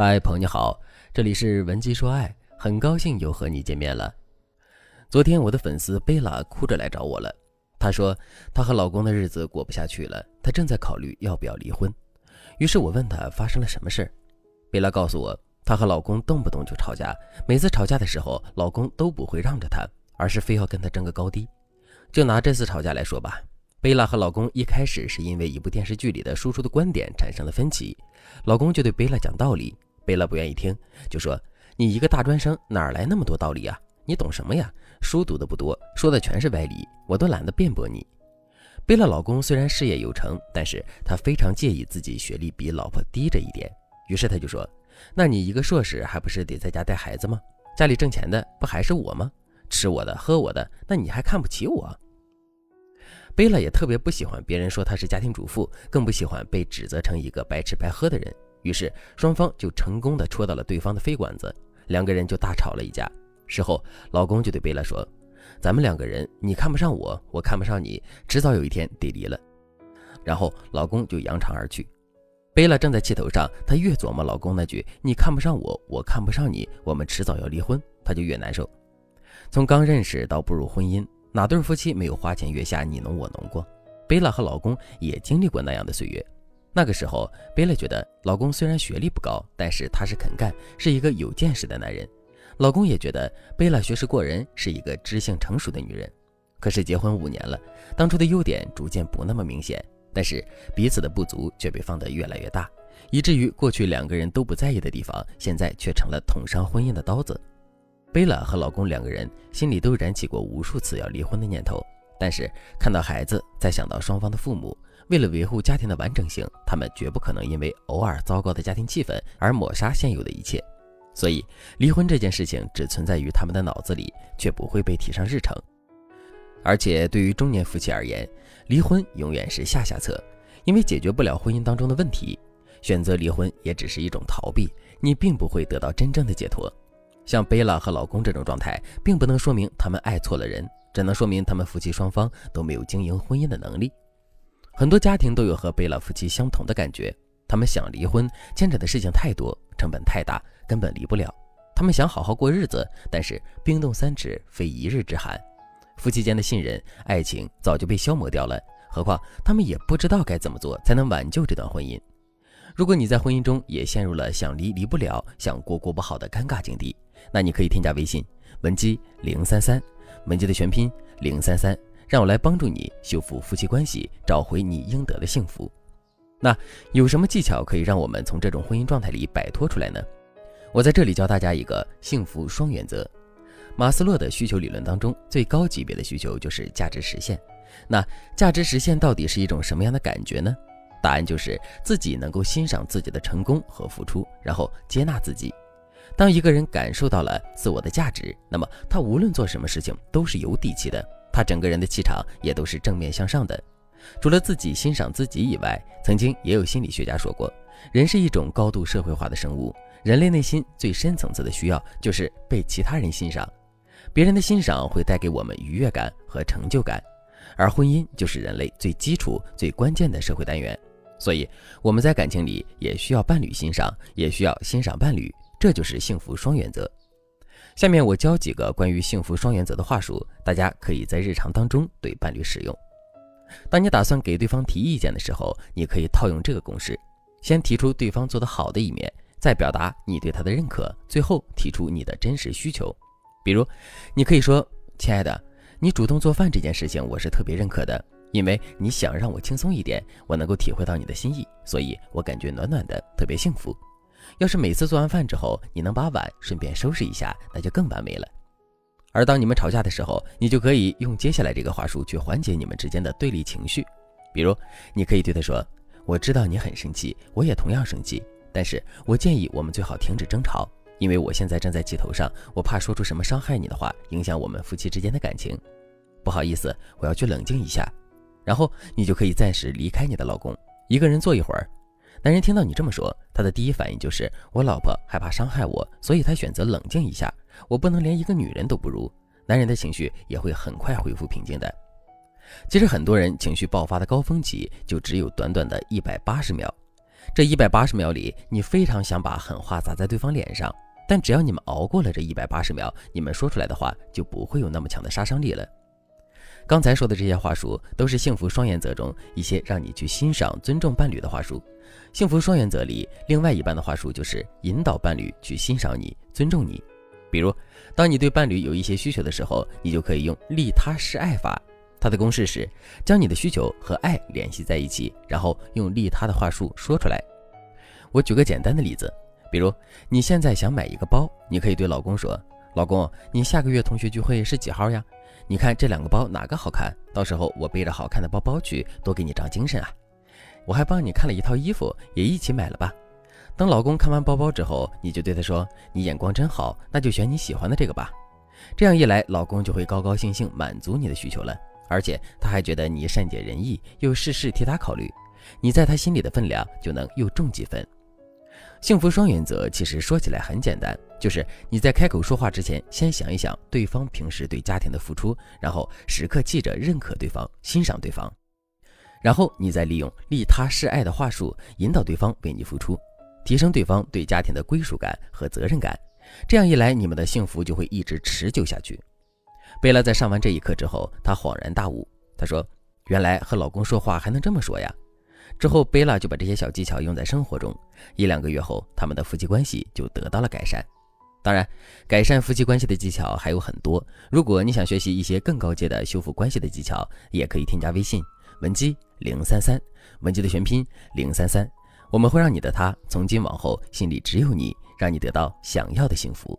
嗨，朋友你好，这里是文姬说爱，很高兴又和你见面了。昨天我的粉丝贝拉哭着来找我了，她说她和老公的日子过不下去了，她正在考虑要不要离婚。于是我问她发生了什么事，贝拉告诉我，她和老公动不动就吵架，每次吵架的时候，老公都不会让着她，而是非要跟她争个高低。就拿这次吵架来说吧。贝拉和老公一开始是因为一部电视剧里的输出的观点产生了分歧，老公就对贝拉讲道理，贝拉不愿意听，就说：“你一个大专生哪来那么多道理啊？你懂什么呀？书读的不多，说的全是歪理，我都懒得辩驳你。”贝拉老公虽然事业有成，但是他非常介意自己学历比老婆低这一点，于是他就说：“那你一个硕士还不是得在家带孩子吗？家里挣钱的不还是我吗？吃我的喝我的，那你还看不起我？”贝拉也特别不喜欢别人说她是家庭主妇，更不喜欢被指责成一个白吃白喝的人。于是双方就成功的戳到了对方的肺管子，两个人就大吵了一架。事后，老公就对贝拉说：“咱们两个人，你看不上我，我看不上你，迟早有一天得离了。”然后老公就扬长而去。贝拉正在气头上，她越琢磨老公那句“你看不上我，我看不上你，我们迟早要离婚”，她就越难受。从刚认识到步入婚姻。哪对夫妻没有花前月下你侬我侬过？贝拉和老公也经历过那样的岁月。那个时候，贝拉觉得老公虽然学历不高，但是他是肯干，是一个有见识的男人。老公也觉得贝拉学识过人，是一个知性成熟的女人。可是结婚五年了，当初的优点逐渐不那么明显，但是彼此的不足却被放得越来越大，以至于过去两个人都不在意的地方，现在却成了捅伤婚姻的刀子。贝拉和老公两个人心里都燃起过无数次要离婚的念头，但是看到孩子，再想到双方的父母，为了维护家庭的完整性，他们绝不可能因为偶尔糟糕的家庭气氛而抹杀现有的一切。所以，离婚这件事情只存在于他们的脑子里，却不会被提上日程。而且，对于中年夫妻而言，离婚永远是下下策，因为解决不了婚姻当中的问题，选择离婚也只是一种逃避，你并不会得到真正的解脱。像贝拉和老公这种状态，并不能说明他们爱错了人，只能说明他们夫妻双方都没有经营婚姻的能力。很多家庭都有和贝拉夫妻相同的感觉，他们想离婚，牵扯的事情太多，成本太大，根本离不了。他们想好好过日子，但是冰冻三尺，非一日之寒，夫妻间的信任、爱情早就被消磨掉了。何况他们也不知道该怎么做才能挽救这段婚姻。如果你在婚姻中也陷入了想离离不了、想过过不好的尴尬境地，那你可以添加微信文姬零三三，文姬的全拼零三三，让我来帮助你修复夫妻关系，找回你应得的幸福。那有什么技巧可以让我们从这种婚姻状态里摆脱出来呢？我在这里教大家一个幸福双原则。马斯洛的需求理论当中，最高级别的需求就是价值实现。那价值实现到底是一种什么样的感觉呢？答案就是自己能够欣赏自己的成功和付出，然后接纳自己。当一个人感受到了自我的价值，那么他无论做什么事情都是有底气的，他整个人的气场也都是正面向上的。除了自己欣赏自己以外，曾经也有心理学家说过，人是一种高度社会化的生物，人类内心最深层次的需要就是被其他人欣赏，别人的欣赏会带给我们愉悦感和成就感，而婚姻就是人类最基础、最关键的社会单元，所以我们在感情里也需要伴侣欣赏，也需要欣赏伴侣。这就是幸福双原则。下面我教几个关于幸福双原则的话术，大家可以在日常当中对伴侣使用。当你打算给对方提意见的时候，你可以套用这个公式：先提出对方做得好的一面，再表达你对他的认可，最后提出你的真实需求。比如，你可以说：“亲爱的，你主动做饭这件事情，我是特别认可的，因为你想让我轻松一点，我能够体会到你的心意，所以我感觉暖暖的，特别幸福。”要是每次做完饭之后，你能把碗顺便收拾一下，那就更完美了。而当你们吵架的时候，你就可以用接下来这个话术去缓解你们之间的对立情绪。比如，你可以对他说：“我知道你很生气，我也同样生气，但是我建议我们最好停止争吵，因为我现在正在气头上，我怕说出什么伤害你的话，影响我们夫妻之间的感情。不好意思，我要去冷静一下。”然后你就可以暂时离开你的老公，一个人坐一会儿。男人听到你这么说，他的第一反应就是我老婆害怕伤害我，所以他选择冷静一下。我不能连一个女人都不如。男人的情绪也会很快恢复平静的。其实很多人情绪爆发的高峰期就只有短短的一百八十秒，这一百八十秒里，你非常想把狠话砸在对方脸上，但只要你们熬过了这一百八十秒，你们说出来的话就不会有那么强的杀伤力了。刚才说的这些话术，都是幸福双原则中一些让你去欣赏、尊重伴侣的话术。幸福双原则里，另外一半的话术就是引导伴侣去欣赏你、尊重你。比如，当你对伴侣有一些需求的时候，你就可以用利他示爱法。它的公式是将你的需求和爱联系在一起，然后用利他的话术说出来。我举个简单的例子，比如你现在想买一个包，你可以对老公说：“老公，你下个月同学聚会是几号呀？你看这两个包哪个好看？到时候我背着好看的包包去，多给你长精神啊！我还帮你看了一套衣服，也一起买了吧。”等老公看完包包之后，你就对他说：“你眼光真好，那就选你喜欢的这个吧。”这样一来，老公就会高高兴兴满足你的需求了。而且他还觉得你善解人意，又事事替他考虑，你在他心里的分量就能又重几分。幸福双原则其实说起来很简单，就是你在开口说话之前，先想一想对方平时对家庭的付出，然后时刻记着认可对方、欣赏对方，然后你再利用利他示爱的话术引导对方为你付出，提升对方对家庭的归属感和责任感。这样一来，你们的幸福就会一直持久下去。贝拉在上完这一课之后，她恍然大悟。她说：“原来和老公说话还能这么说呀！”之后，贝拉就把这些小技巧用在生活中。一两个月后，他们的夫妻关系就得到了改善。当然，改善夫妻关系的技巧还有很多。如果你想学习一些更高阶的修复关系的技巧，也可以添加微信文姬零三三，文姬的全拼零三三。我们会让你的他从今往后心里只有你，让你得到想要的幸福。